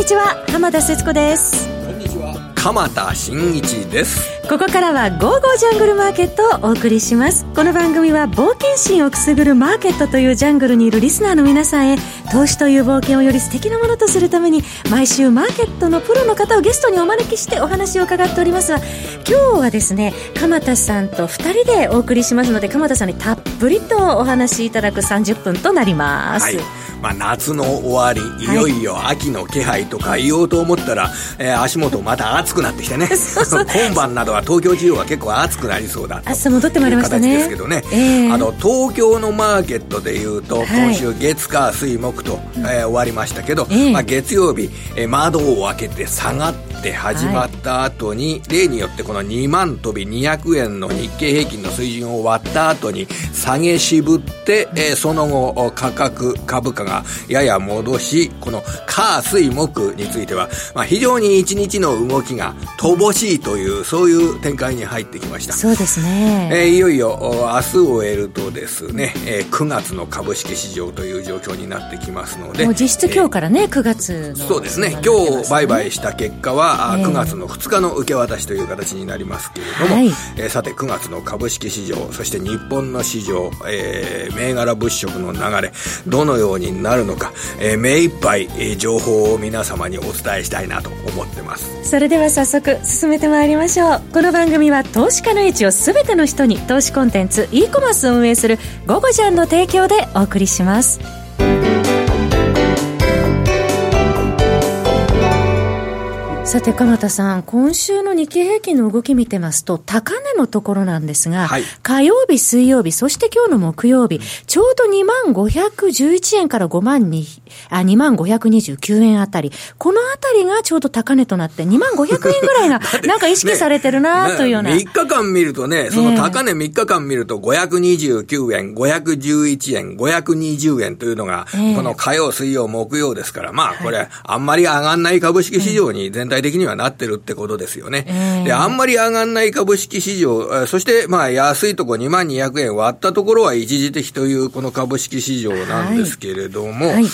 にちは浜田節子です。こんにちは鎌田新一です。ここからは「ゴーゴージャングルマーケット」をお送りします。この番組は冒険心をくすぐるマーケットというジャングルにいるリスナーの皆さんへ投資という冒険をより素敵なものとするために毎週マーケットのプロの方をゲストにお招きしてお話を伺っておりますが今日はですね鎌田さんと2人でお送りしますので鎌田さんにたっぷりとお話しいただく30分となります、はいまあ、夏の終わりい。よいよ秋の気配とか言おうと思ったら、えー足元また暑くなってきてね。今晩などは東京地方は結構暑くなりそうだと暑さ戻ってまいりましたですけどね、ええあの東京のマーケットでいうと、はい。今週月火水木と、えー終わりましたけど、ええ。まあ、月曜日、えー窓を開けて下がって始まった後に、例によってこの2万飛び200円の日経平均の水準を割った後に下げ渋って、えーその後価格株価がやや戻しこの火水木については、まあ、非常に一日の動きが乏しいというそういう展開に入ってきました。そうですね、えーいよいよお明日を終えるとですね、えー9月の株式市場という状況になってきますのでもう実質今日からね、9月のそうですね。今日売買した結果は、あええ9月の2日の受け渡しという形になりますけれども、はい。えーさて9月の株式市場そして日本の市場、えー銘柄物色の流れどのようになるのか、えー目いっぱい、えー情報を皆様にお伝えしたいなと思ってます。それでは早速進めてまいりましょう。この番組は投資家の位置を全ての人に投資コンテンツ e コマースを運営する「ゴゴジャン」の提供でお送りします。さて鎌田さん今週の日経平均の動き見てますと高値のところなんですが、はい。火曜日水曜日そして今日の木曜日ちょうど2万511円から5万にあ2万529円あたり。このあたりがちょうど高値となって2万500円ぐらいが なんか意識されてるなというような、3日間見るとね、その高値3日間見ると529円、511円、520円というのが、ええ。この火曜、水曜、木曜ですから、まあこれ、あんまり上がんない株式市場に全体的にはなってるってことですよね。ええ。で、あんまり上がんない株式市場、えーそしてまあ安いとこ2万200円割ったところは一時的というこの株式市場なんですけれども、はい。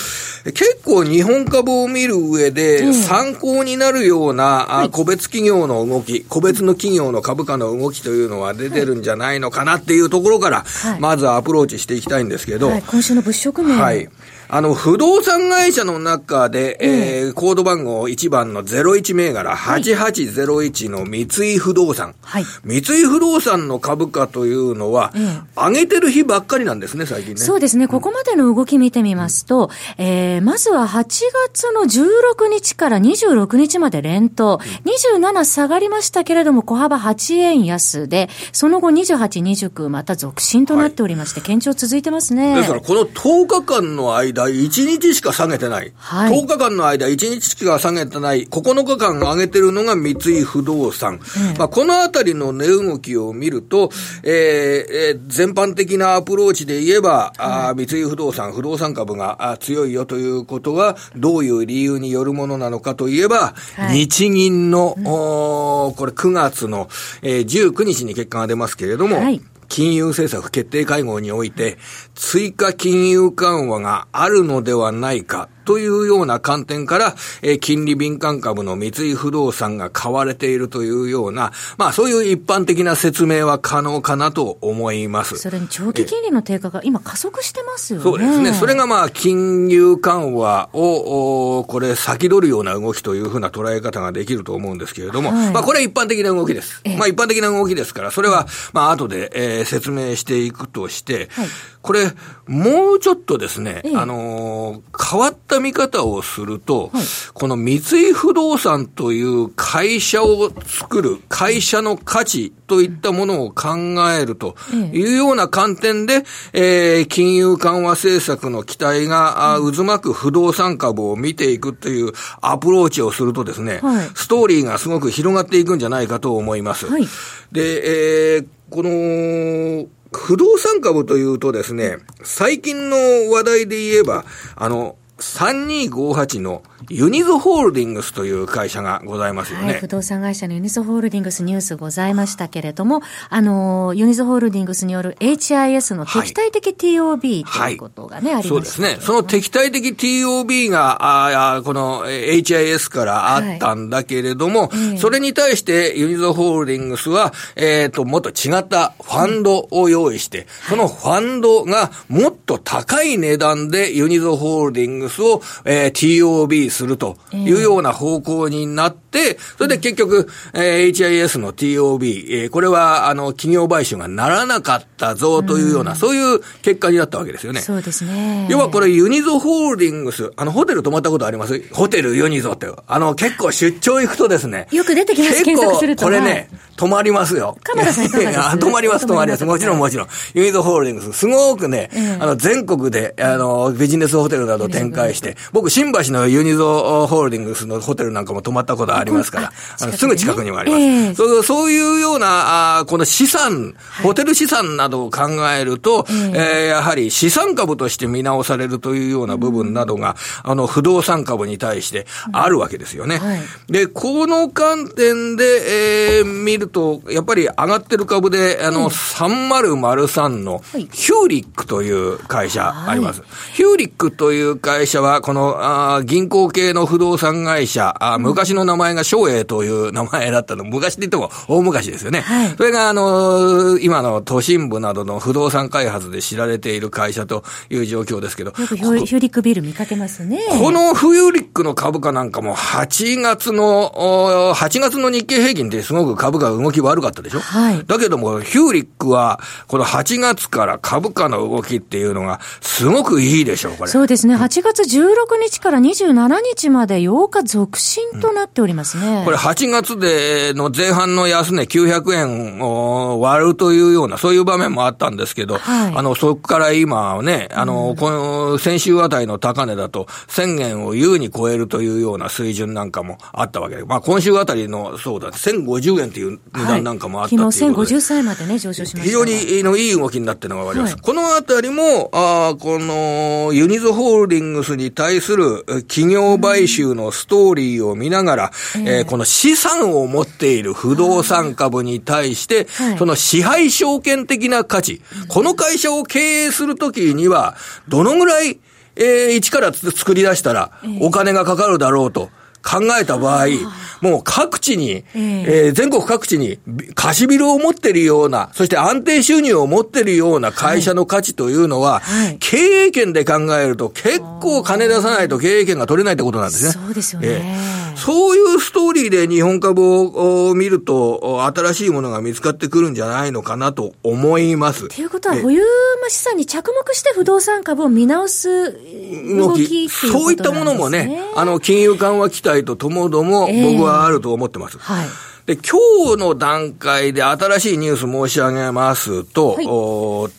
結構日本株を見る上でええ。参考になるような、あ個別企業の動き、個別の企業の株価の動きというのは出てるんじゃないのかなっていうところから、はい。まずアプローチしていきたいんですけど、はい、今週の物色面、はい。あの、不動産会社の中で、えーコード番号1番の01銘柄、8801の三井不動産。はい。三井不動産の株価というのは、え上げてる日ばっかりなんですね、最近ね。そうですね、ここまでの動き見てみますと、えー、まずは8月の16日から26日まで連投、27下がりましたけれども、小幅8円安で、その後28、29また続伸となっておりまして、堅調続いてますね。ですから、この10日間の間、1日しか下げてない。はい10日間の間、1日しか下げてない。9日間上げてるのが三井不動産。まあ、このあたりの値動きを見ると、えーえー全般的なアプローチで言えば、あー三井不動産、不動産株があ強いよということは、どういう理由によるものなのかといえば、はい日銀の、おーこれ9月の、えー19日に結果が出ますけれども、はい金融政策決定会合において、追加金融緩和があるのではないかというような観点から、えー金利敏感株の三井不動産が買われているというような、まあそういう一般的な説明は可能かなと思います。それに長期金利の低下が今加速してますよね。そうですね。それがまあ、金融緩和を、おこれ、先取るような動きというふうな捉え方ができると思うんですけれども、はいまあ、これは一般的な動きです。ええまあ、一般的な動きですから、それは、まあ、後で、えー説明していくとして、はいこれ、もうちょっとですね、ええあのー変わった見方をすると、はい。この三井不動産という会社を作る、会社の価値といったものを考えるというような観点で、えー金融緩和政策の期待があ渦巻く不動産株を見ていくというアプローチをするとですね、はい。ストーリーがすごく広がっていくんじゃないかと思います。はい。で、えーこの、不動産株というとですね、最近の話題で言えば、あの、3258のユニゾホールディングスという会社がございますよね。はい、不動産会社のユニゾホールディングスニュースございましたけれども、あの、ユニゾホールディングスによる HIS の敵対的 TOB、はい、ということがね、はい、ありますそうですね。その敵対的 TOB が、あこの HIS からあったんだけれども、はい、それに対してユニゾホールディングスは、えっ、ー、と、もっと違ったファンドを用意して、そのファンドがもっと高い値段でユニゾホールディングスを、えー、TOB するというような方向になって、それで結局、えー、HIS の TOB、えー、これは、あの、企業買収がならなかったぞというような、うん、そういう結果になったわけですよね。そうですね。要はこれユニゾホールディングス、あの、ホテル泊まったことあります？ホテルユニゾって。あの、結構出張行くとですね。よく出てきます、検索すると。これね、泊まりますよ。鎌田さんいかが泊まります、泊まります。もちろんもちろん。ユニゾホールディングス、すごくね、あの、全国で、あの、ビジネスホテルなど展開して、僕、新橋のユニゾホールディングスのホテルなんかも泊まったことありますから、あのすぐ近くにもあります。えー、そうそういうような、あこの資産、ホテル資産などを考えると、えー、えー、やはり資産株として見直されるというような部分などが、あの、不動産株に対してあるわけですよね。はい、で、この観点で、えー、見ると、やっぱり上がってる株で、あの、3003のヒューリックという会社あります。はい、ヒューリックという会社は、この、あ銀行系の不動産会社、あ昔の名前が松栄という名前だったの、昔って言っても大昔ですよね。はい、それが、あの、今の都心部などの不動産開発で知られている会社という状況ですけど。よくヒューリックビル見かけますね。このヒューリックの株価なんかも8月の、8月の日経平均ってすごく株価動き悪かったでしょ？はい。だけども、ヒューリックは、この8月から株価の動きっていうのが、すごくいいでしょう、これ。そうですね。8月16日から27日まで8日続伸となっておりますね。うん、これ8月での前半の安値900円を割るというような、そういう場面もあったんですけど、はい、あの、そこから今ね、あの、うん、この先週あたりの高値だと、1000円を優に超えるというような水準なんかもあったわけで、まあ今週あたりの、そうだ、1050円という値段なんかもあった、はい、昨日1050歳までね、上昇しました。非常にのいい動きになってるのがわかります。はい、このあたりも、あこのユニゾホールディングスに対する企業買収のストーリーを見ながら、うん、えー、この資産を持っている不動産株に対して、はい、その支配証券的な価値、この会社を経営するときには、どのぐらい、えー、一から作り出したらお金がかかるだろうと。考えた場合、もう各地に、えー、えー、全国各地に貸しビルを持っているような、そして安定収入を持っているような会社の価値というのは、はい、経営権で考えると結構金出さないと経営権が取れないってことなんですね。そうですよね。えー、そういうストーリーで日本株を見ると、新しいものが見つかってくるんじゃないのかなと思います。ということは、保有資産に着目して不動産株を見直す動きそういったものもね、あの、金融緩和期待とともども、僕はあると思ってます。はい。で、今日の段階で新しいニュース申し上げますと、はい、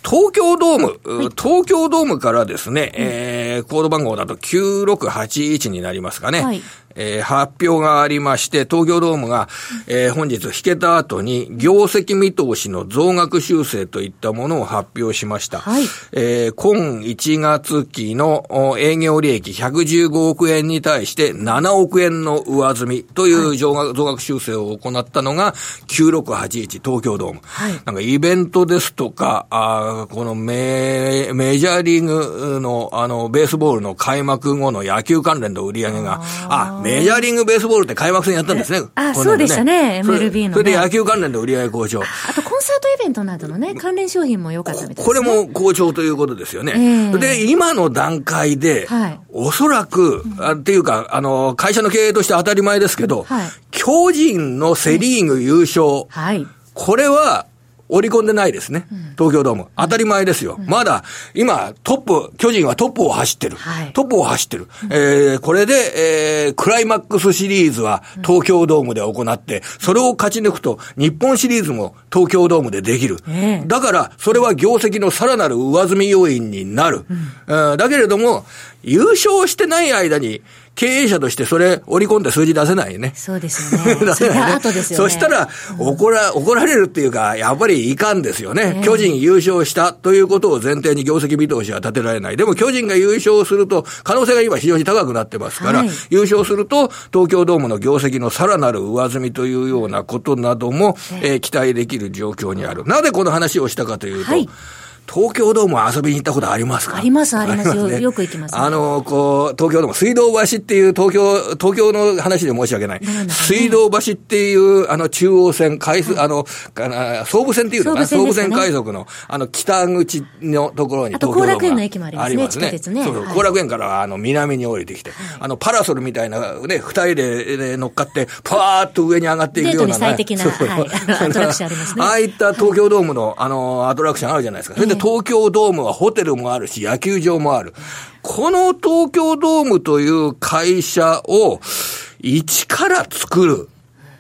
東京ドーム、はい、東京ドームからですね、えー、コード番号だと9681になりますかね。はい、えー、発表がありまして、東京ドームが、えー、本日引けた後に、業績見通しの増額修正といったものを発表しました。はい、えー、今1月期の営業利益115億円に対して7億円の上積みという増額,、増額修正を行ったのが9681東京ドーム。はい、なんかイベントですとか、あこのメメジャーリーグのあのベースボールの開幕後の野球関連の売り上げが、あメジャーリングベースボールって開幕戦やったんですね。あ、そうでしたね、MLB の、ね、それで野球関連で売り上げ好調。あとコンサートイベントなどのね、関連商品も良かったみたいです、ね、これも好調ということですよね。えー、で、今の段階で、はい、おそらく、あっていうか、あの、会社の経営として当たり前ですけど、はい、巨人のセリーグ優勝。はい。これは、織り込んでないですね。東京ドーム。当たり前ですよ。まだ、今、トップ、巨人はトップを走ってる。はい、トップを走ってる。えー、これで、えー、クライマックスシリーズは東京ドームで行って、それを勝ち抜くと、日本シリーズも東京ドームでできる。えー、だから、それは業績のさらなる上積み要因になる。うん、だけれども、優勝してない間に、経営者としてそれ織り込んで数字出せないよね。そうですよね。出せないね。後ですよね。そしたら、怒ら、怒られるっていうか、やっぱりいかんですよね。巨人優勝したということを前提に業績見通しは立てられない。でも巨人が優勝すると、可能性が今非常に高くなってますから、はい、優勝すると、東京ドームの業績のさらなる上積みというようなことなども、えー、期待できる状況にある。なぜこの話をしたかというと、はい東京ドーム遊びに行ったことありますか？あります、ありますよ。ね、よく行きます、ね、あの、こう、東京ドーム、水道橋っていう東京、東京の話で申し訳ない。ね、水道橋っていう、あの、中央線、海水、あの、総武線っていうのかな？総武線海賊の、あの、北口のところに東京ドームあと、後楽園の駅もありますね。ますね。地下鉄ね。そうそう、後、楽園から、あの、南に降りてきて、あの、パラソルみたいな、ね、二人で乗っかって、パーッと上に上がっていくような、ね。最適な、はい、アトラクションありますね。ああいった東京ドームの、あの、アトラクションあるじゃないですか。東京ドームはホテルもあるし、野球場もある。この東京ドームという会社を一から作る。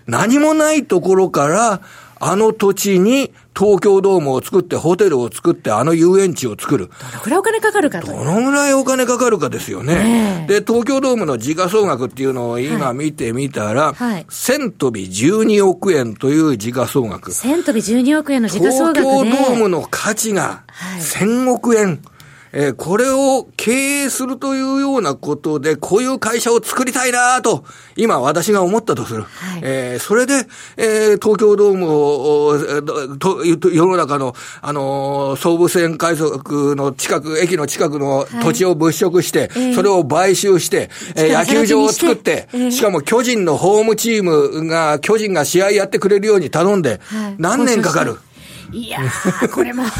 何もないところから、あの土地に東京ドームを作って、ホテルを作って、あの遊園地を作る。どのぐらいお金かかるかどのぐらいお金かかるかですよね。で、東京ドームの時価総額っていうのを今見てみたら、はいはい、1000飛び12億円という時価総額。1000飛び12億円の時価総額、東京ドームの価値が1000億円。はいえー、これを経営するというようなことで、こういう会社を作りたいなと、今私が思ったとする。はい、えー、それで、えー、東京ドームを、と世の中の、あのー、総武線海賊の近く、駅の近くの土地を物色して、はい、それを買収して、えー、野球場を作って、えー、しかも巨人のホームチームが、巨人が試合やってくれるように頼んで、はい、何年かかる。いやー、これも本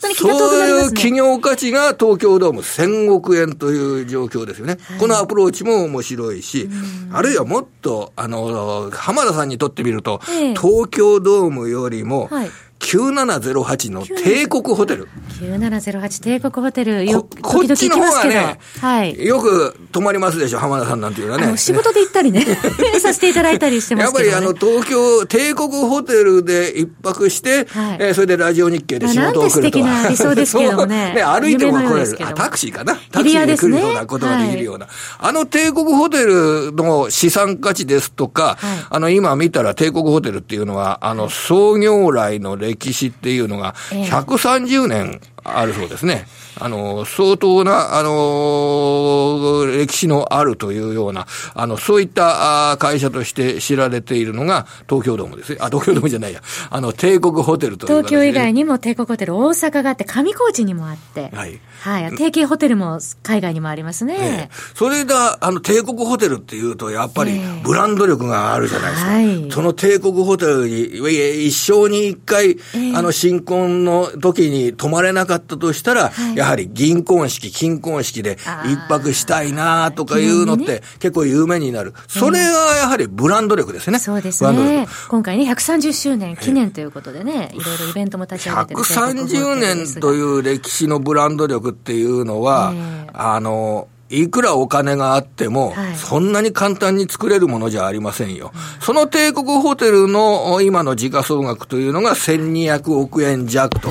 当に気が遠くなりますね。そういう企業価値が東京ドーム1000億円という状況ですよね。はい、このアプローチも面白いし、あるいはもっと、あの、浜田さんにとってみると、え東京ドームよりも、はい9708の帝国ホテル。9708帝国ホテル。よこっちの方がね、はい、よく泊まりますでしょ、浜田さんなんていうのはね。仕事で行ったりね、させていただいたりしてますけど、ね、やっぱりあの、東京、帝国ホテルで一泊して、はい、えー、それでラジオ日経で仕事をするとか。なんて素敵な理想ですけどね。ね、歩いても来れる。あ、タクシーかな。タクシーで来るようなことができるような。はい、あの帝国ホテルの資産価値ですとか、はい、あの、今見たら帝国ホテルっていうのは、あの、創業来の歴歴史っていうのが、130年あるそうですね。あの、相当な、あの、歴史のあるというような、あの、そういった会社として知られているのが東京ドームですね。あ、東京ドームじゃないや。あの、帝国ホテルという、東京以外にも帝国ホテル、大阪があって、上高地にもあって、はい。はい。提携ホテルも海外にもありますね。ねそれが、あの、帝国ホテルっていうと、やっぱりブランド力があるじゃないですか。はい。その帝国ホテルに、一生に一回、あの、新婚の時に泊まれなかったとしたら、はい、やはり銀婚式、金婚式で一泊したいなとかいうのって、結構有名になる。それがやはりブランド力ですね。そうですね。今回ね、130周年記念ということでね、いろいろイベントも立ち上げてる130年という歴史のブランド力っていうのは、あの、いくらお金があっても、そんなに簡単に作れるものじゃありませんよ。その帝国ホテルの今の時価総額というのが1200億円弱と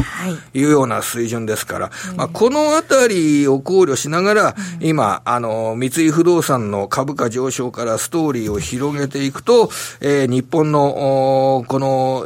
い。うような水準ですから、まあ、このあたりを考慮しながら、今、あの、三井不動産の株価上昇からストーリーを広げていくと、えー、日本の、この、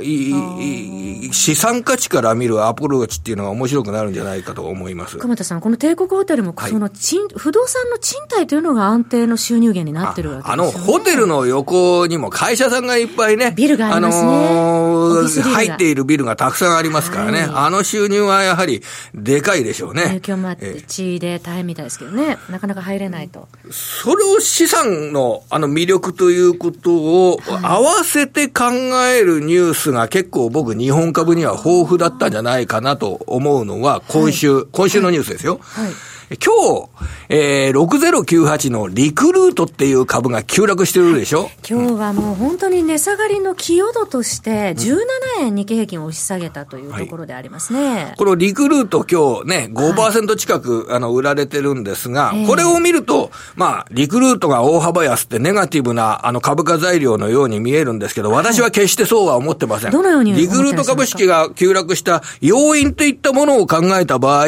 資産価値から見るアプローチっていうのが面白くなるんじゃないかと思います。熊田さん、この帝国ホテルも、その、不動産の賃貸というのが安定の収入源になってるわけですよ、ね、あの、ホテルの横にも会社さんがいっぱいね、ビルがありますね。あのー、入っているビルがたくさんありますからね、はい、あの収入はやはりでかいでしょうね。影響もあって、地で大変みたいですけどね、なかなか入れないと。それを資産のあの魅力ということを合わせて考えるニュースが結構僕日本株には豊富だったんじゃないかなと思うのは今週、はい、今週のニュースですよ。はい今日、えー、6098のリクルートっていう株が急落してるでしょ、今日はもう本当に値下がりの寄与度として、17円日経平均を押し下げたというところでありますね。はい、このリクルート今日ね、5%近く、あの売られてるんですが、これを見ると、まあ、リクルートが大幅安ってネガティブなあの株価材料のように見えるんですけど、私は決してそうは思ってません。どのようにリクルート株式が急落した要因といったものを考えた場合、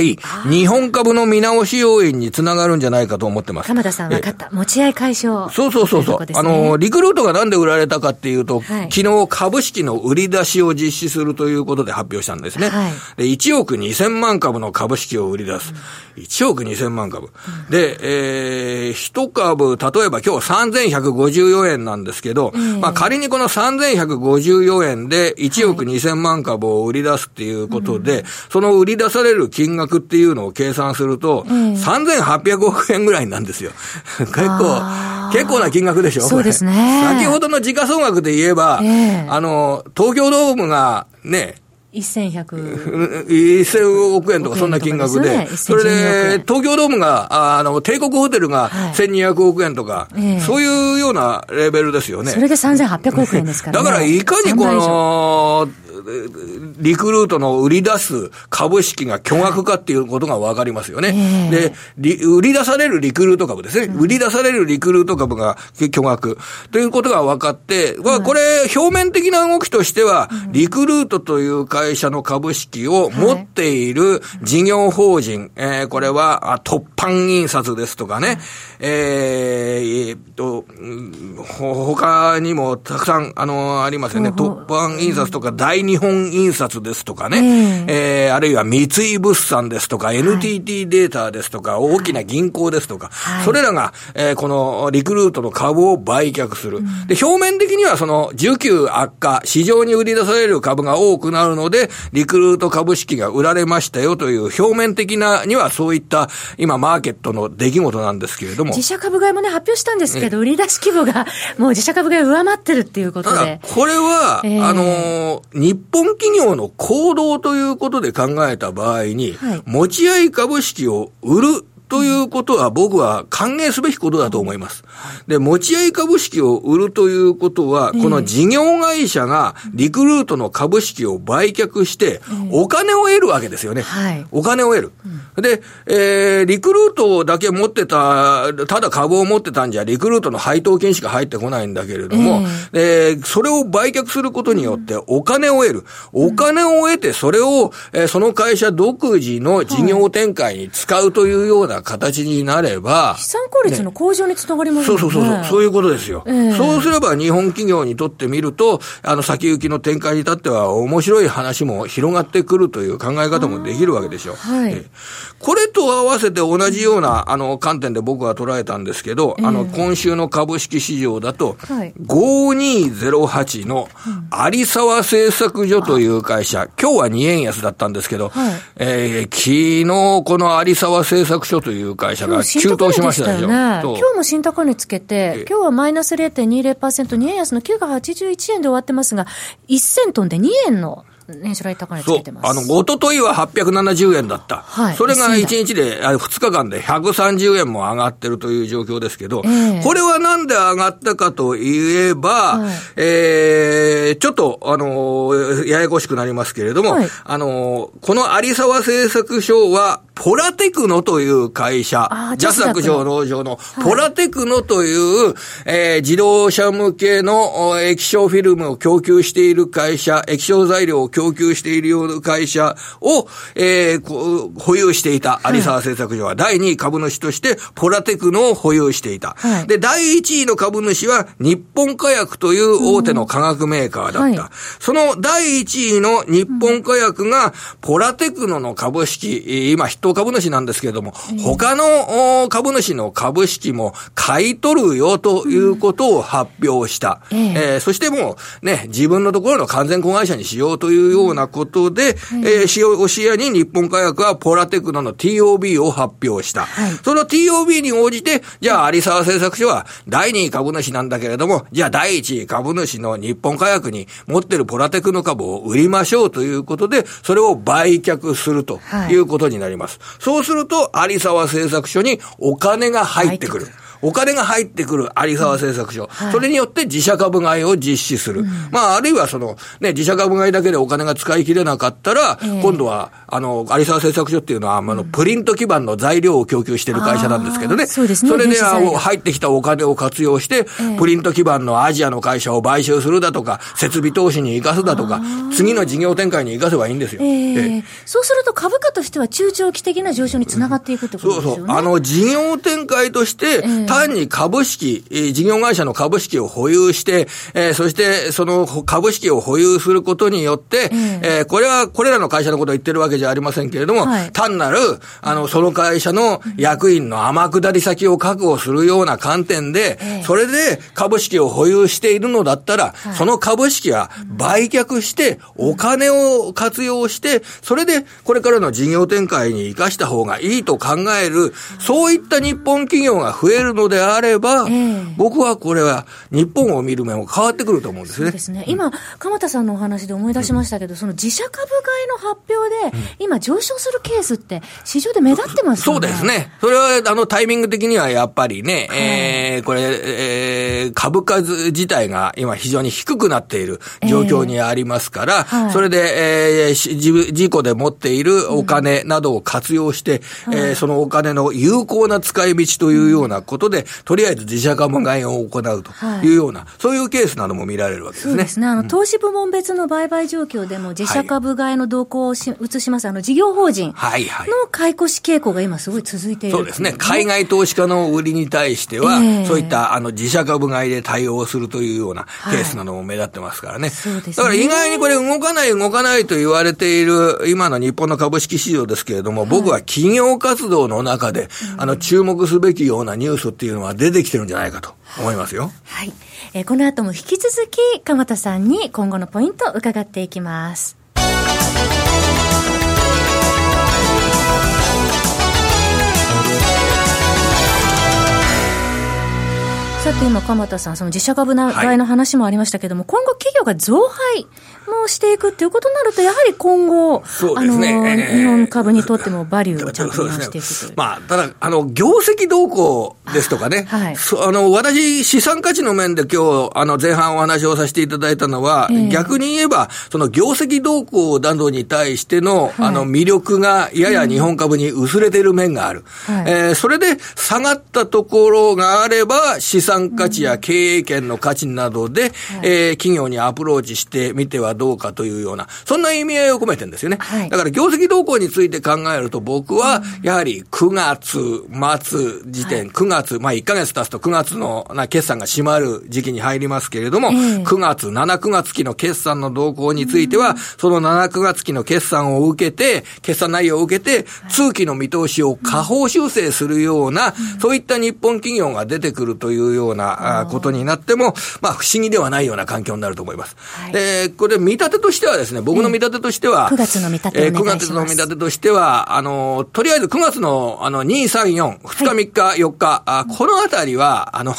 日本株の見直し要因につながるんじゃないかと思ってます。鎌田さん分かった。持ち合い解消。そうそうそうそう。ね、あの、リクルートがなんで売られたかっていうと、はい、昨日株式の売り出しを実施するということで発表したんですね。はい、で、1億2000万株の株式を売り出す。うん、1億2000万株。うん、で、えー、1株、例えば今日3154円なんですけど、えー、まあ仮にこの3154円で1億2000万株を売り出すっていうことで、はい、その売り出される金額っていうのを計算すると、えー、3800億円ぐらいなんですよ。結構、結構な金額でしょ？そうですね。先ほどの時価総額で言えば、えー、あの、東京ドームがね、1100。1000億円とかそんな金額で、ね、それで、東京ドームが、あの、帝国ホテルが1200億円とか、はい、そういうようなレベルですよね。それで3800億円ですからね。だから、いかにこの、リクルートの売り出す株式が巨額かっていうことがわかりますよね。で、売り出されるリクルート株ですね。売り出されるリクルート株が巨額。ということが分かって、まあ、これ、表面的な動きとしては、リクルートという会社の株式を持っている事業法人、えー、これは、突版印刷ですとかね、えー、えー、と、他にもたくさん、あの、ありますよね。突版印刷とか大日本印刷ですとかね、えー、えー、あるいは三井物産ですとか、NTT データですとか、大きな銀行ですとか、はい、それらが、えー、このリクルートの株を売却する。で、表面的にはその需給悪化、市場に売り出される株が多くなるので、リクルート株式が売られましたよという表面的なにはそういった今マーケットの出来事なんですけれども。自社株買いもね、発表したんですけど、売り出し規模がもう自社株買い上回ってるっていうことで。これは、えー、あの、日本企業の行動ということで考えた場合に、はい、持ち合い株式を売るということは僕は歓迎すべきことだと思います。で、持ち合い株式を売るということは、この事業会社がリクルートの株式を売却して、お金を得るわけですよね。お金を得る。で、えー、リクルートだけ持ってた、ただ株を持ってたんじゃ、リクルートの配当金しか入ってこないんだけれども、えー、それを売却することによってお金を得る。お金を得て、それを、えー、その会社独自の事業展開に使うというような形になれば、資産効率の向上につながりますね。そうそうそう、そういうことですよ、えー。そうすれば日本企業にとってみると、あの先行きの展開に至っては面白い話も広がってくるという考え方もできるわけでしょう。はい、これと合わせて同じようなあの観点で僕は捉えたんですけど、えー、あの今週の株式市場だと、はい、5208の有沢製作所という会社、今日は2円安だったんですけど、はい、えー、昨日この有沢製作所という会社が急騰しましたでしょ？今日も新高値つけて、今日はマイナス0.20%、2円安の9が81円で終わってますが、1000トンで2円の年初来高値つけてます。あの、おとといは870円だった。はい。それが1日で、あ2日間で130円も上がってるという状況ですけど、えー、これはなんで上がったかといえば、はい、えー、ちょっと、あのややこしくなりますけれども、はい、あのこの有沢製作所は、ポラテクノという会社、ジャスダック上農場の。ポラテクノという、はい、えー、自動車向けの液晶フィルムを供給している会社、液晶材料を供給しているような会社を、えー、保有していた。有沢製作所は、第2位株主としてポラテクノを保有していた。はい、で、第1位の株主は日本火薬という大手の化学メーカーだった。その第1位の日本火薬がポラテクノの株式、今筆頭株主なんですけれども、他の株主の株式も買い取るよということを発表した。うん、えー、そしてもうね、自分のところの完全子会社にしようというようなことで、うん、えー、視野に日本火薬はポラテクノの TOB を発表した。はい、その TOB に応じて、じゃあ有沢製作所は第2位株主なんだけれども、じゃあ第1位株主の日本火薬に持ってるポラテクノ株を売りましょうということで、それを売却するということになります。はいそうすると、有沢製作所にお金が入ってくる。お金が入ってくる有沢製作所、それによって自社株買いを実施する。まあ、あるいはその、ね、自社株買いだけでお金が使い切れなかったら、今度は、あの、有沢製作所っていうのは、あの、プリント基盤の材料を供給している会社なんですけどね。そうですね。それで、入ってきたお金を活用して、プリント基盤のアジアの会社を買収するだとか、設備投資に生かすだとか、次の事業展開に生かせばいいんですよ。そうすると株価としては中長期的な上昇につながっていくってことですよね。そうそう。あの、事業展開として、単に株式、えー、事業会社の株式を保有して、えー、そしてその株式を保有することによって、えー、これはこれらの会社のことを言ってるわけじゃありませんけれども、はい、単なる、あの、その会社の役員の天下り先を確保するような観点で、それで株式を保有しているのだったら、その株式は売却して、お金を活用して、それでこれからの事業展開に生かした方がいいと考える、そういった日本企業が増えるのであれば、僕はこれは日本を見る目も変わってくると思うんですね。そうですね。今、鎌田さんのお話で思い出しましたけど、その自社株買いの発表で、今上昇するケースって市場で目立ってますね。そうですね。それは、あの、タイミング的にはやっぱりね、はい、えー、これ、えー、株価自体が今非常に低くなっている状況にありますから、えーはい、それで、えー、事故で持っているお金などを活用して、うん、えー、そのお金の有効な使い道というようなことで、とりあえず自社株買いを行うというような、はい、そういうケースなども見られるわけですね。そうですね。あの、投資部門別の売買状況でも自社株買いの動向をし、移します、あの、事業法人の買い越し傾向が今すごい続いている、そうですね。海外投資家の売りに対しては、えー、そういったあの自社株買いで対応するというようなケースなども目立ってますからね。はい、そうですね。だから意外にこれ動かない動かないと言われている今の日本の株式市場ですけれども、僕は企業活動の中で、あの、注目すべきようなニュースっていうのは出てきてるんじゃないかと思いますよ。はい。えー、この後も引き続き、鎌田さんに今後のポイントを伺っていきます。さて今、鎌田さん、その自社株買いの話もありましたけれども、はい、今後企業が増配もしていくっていうことになると、やはり今後、そうですね、あの、えー、日本株にとってもバリューをちゃんとしていくという。まあ、ただ、あの、業績動向ですとかね、はい、あの、私、資産価値の面で今日、あの、前半お話をさせていただいたのは、えー、逆に言えば、その業績動向などに対しての、はい、あの、魅力がやや日本株に薄れている面がある。うん、えー、それで下がったところがあれば、資産価値や経営権の価値などで、うん、えー、企業にアプローチしてみてはどうかというような、そんな意味合いを込めてるんですよね。はい、だから業績動向について考えると、僕は、やはり9月末時点、はい、9月、まあ1ヶ月経つと9月のな決算が閉まる時期に入りますけれども、えー、9月、7、9月期の決算の動向については、その7、9月期の決算を受けて、決算内容を受けて、通期の見通しを下方修正するような、そういった日本企業が出てくるというようなことになっても、まあ不思議ではないような環境になると思います。はい、で、これ見立てとしてはですね、僕の見立てとしては、9月の見立てえー、9月の見立てとしては、あの、とりあえず9月の、あの、2、3、4、2日、3日、4日、あこのあたりは、あの、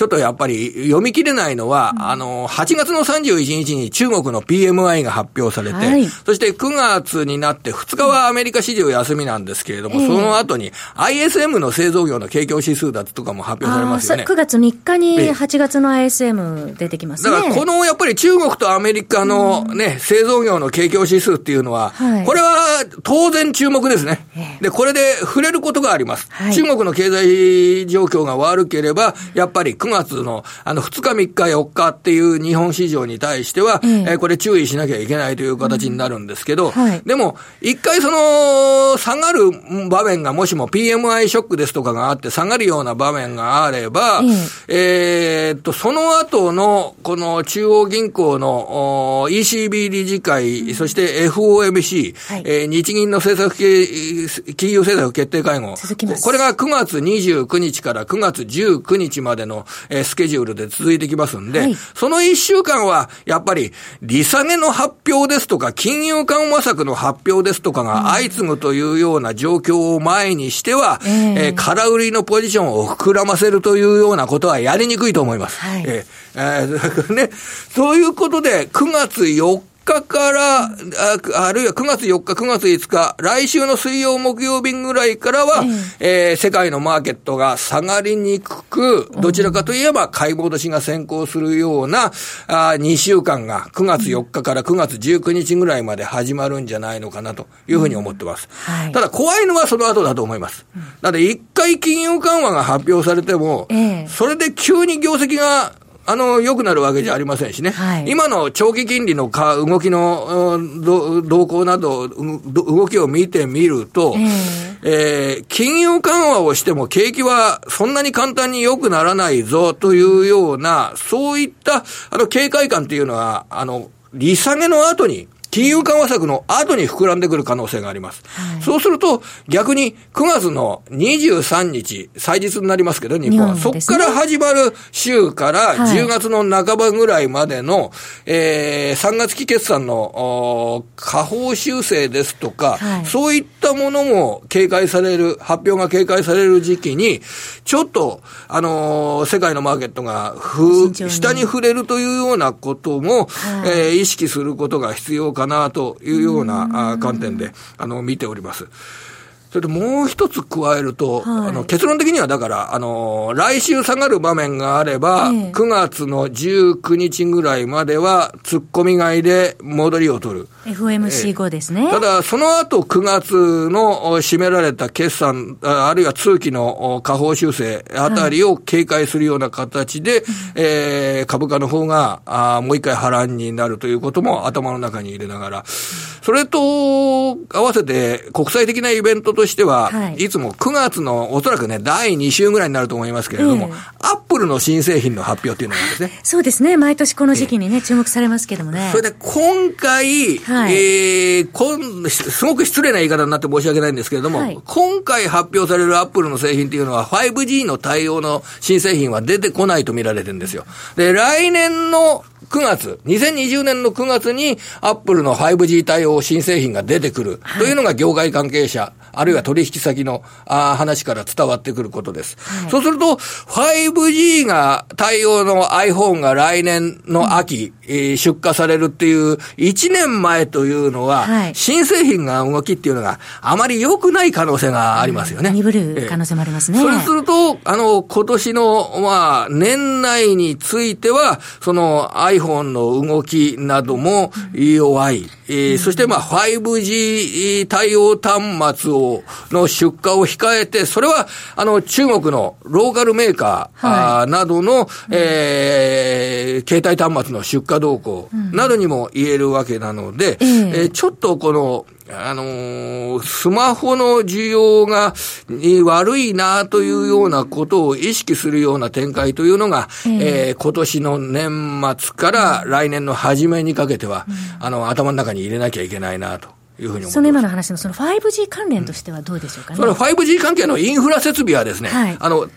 ちょっとやっぱり読み切れないのは、うん、あの、8月の31日に中国の PMI が発表されて、はい、そして9月になって2日はアメリカ市場休みなんですけれども、うん、その後に ISM の製造業の景況指数だとかも発表されますよね。9月3日に8月の ISM 出てきますね。だからこのやっぱり中国とアメリカのね、うん、製造業の景況指数っていうのは、はい、これは当然注目ですね。で、これで触れることがあります。はい、中国の経済状況が悪ければ、やっぱり9 9月の、あの、2日3日4日っていう日本市場に対しては、えー、これ注意しなきゃいけないという形になるんですけど、うんはい、でも、一回その、下がる場面がもしも PMI ショックですとかがあって下がるような場面があれば、えー、っと、その後の、この中央銀行の ECB 理事会、うん、そして FOMC、はい、えー、日銀の政策金融政策決定会合。これが9月29日から9月19日までの、えー、スケジュールで続いてきますんで、はい、その1週間は、やっぱり、利下げの発表ですとか、金融緩和策の発表ですとかが相次ぐというような状況を前にしては、えー、えー、空売りのポジションを膨らませるというようなことはやりにくいと思います。はい、えー、えー、ね、そういうことで、9月4日日からあ、あるいは9月4日、9月5日、来週の水曜、木曜日ぐらいからは、えー、世界のマーケットが下がりにくく、どちらかといえば買い戻しが先行するようなあ2週間が9月4日から9月19日ぐらいまで始まるんじゃないのかなというふうに思ってます。うん。はい、ただ怖いのはその後だと思います。なので一回金融緩和が発表されても、えー、それで急に業績があの、良くなるわけじゃありませんしね。はい、今の長期金利のか動きの動向など、動きを見てみると、えー、えー、金融緩和をしても景気はそんなに簡単に良くならないぞというような、そういった、あの、警戒感っていうのは、あの、利下げの後に、金融緩和策の後に膨らんでくる可能性があります。はい、そうすると、逆に9月の23日、祭日になりますけど、日本。は。そこから始まる週から10月の半ばぐらいまでの、はい、えー、3月期決算の下方修正ですとか、はい、そういったものも警戒される、発表が警戒される時期に、ちょっと、あのー、世界のマーケットがふ、下に触れるというようなことも、はい、えー、意識することが必要かかなというような観点で、あの、見ております。それともう一つ加えると、はい、あの結論的にはだから、あの、来週下がる場面があれば、ええ、9月の19日ぐらいまでは、突っ込み買いで戻りを取る。FOMC 後ですね。ただ、その後9月の占められた決算、あるいは通期の下方修正あたりを警戒するような形で、はい、えー、株価の方があもう一回波乱になるということも頭の中に入れながら、それと合わせて国際的なイベントとしては、はい、いつも9月のおそらくね、第2週ぐらいになると思いますけれども、えー、アップルの新製品の発表っていうのがあるんですね。そうですね。毎年この時期にね、注目されますけどもね。それで今回、はい、えー、こん、すごく失礼な言い方になって申し訳ないんですけれども、はい、今回発表されるアップルの製品っていうのは 5G の対応の新製品は出てこないと見られてるんですよ。で、来年の9月、2020年の9月にアップルの 5G 対応新製品が出てくるというのが業界関係者、あるいは取引先のあ話から伝わってくることです。はい、そうすると、5G が対応の iPhone が来年の秋、うん、えー、出荷されるっていう1年前というのは、はい、新製品が動きっていうのがあまり良くない可能性がありますよね。鈍る可能性もありますね。えー、そうすると、あの、今年の、まあ、年内については、その iPhone の動きなども弱い。えー、そしてまあ 5G 対応端末を、の出荷を控えて、それはあの中国のローカルメーカー、はい、などの、えー、携帯端末の出荷動向などにも言えるわけなので、うん、えー、ちょっとこの、あのー、スマホの需要が悪いなというようなことを意識するような展開というのが、うん、えー、今年の年末から来年の初めにかけては、うん、あの、頭の中に入れなきゃいけないなと。いうふうにその今の話のその 5G 関連としてはどうでしょうかね？その 5G 関係のインフラ設備はですね、はい、あの、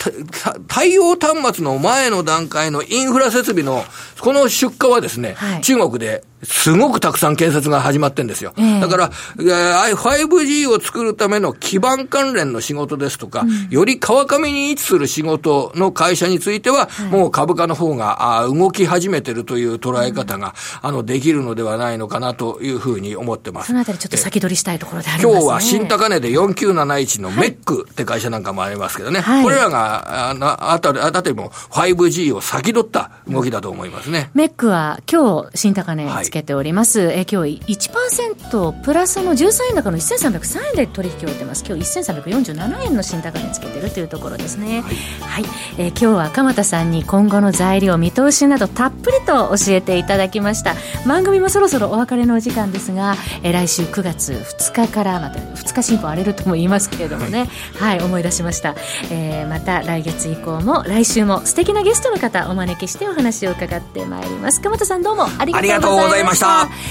対応端末の前の段階のインフラ設備の、この出荷はですね、はい、中国ですごくたくさん建設が始まってんですよ。えー、だから、5G を作るための基盤関連の仕事ですとか、うん、より川上に位置する仕事の会社については、はい、もう株価の方があ動き始めてるという捉え方が、うん、あの、できるのではないのかなというふうに思ってます。そのあたりちょっと先取りしたいところであります、ね、今日は新高値で4971のメックって会社なんかもありますけどね。はい、これらが、ああたり、あたりも 5G を先取った動きだと思いますね。メックは今日新高値つけております。はい、え今日1%プラスの13円高の1303円で取引を終えてます。今日1347円の新高値つけてるというところですね。はい、はい、えー、今日は鎌田さんに今後の材料、見通しなどたっぷりと教えていただきました。番組もそろそろお別れのお時間ですが、えー、来週9月2日からまた2日進歩荒れるとも言いますけれどもね、はい、はい、思い出しました。えー、また来月以降も来週も素敵なゲストの方お招きしてお話を伺ってまいります。鎌田さんどうもありがとうございました。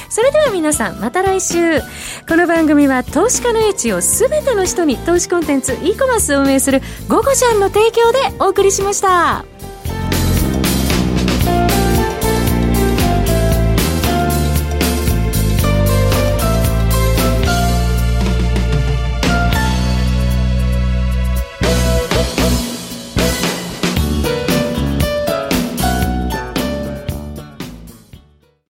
それでは皆さんまた来週この番組は投資家の英知を全ての人に投資コンテンツ e コマースを運営する「ゴゴちゃん」の提供でお送りしました。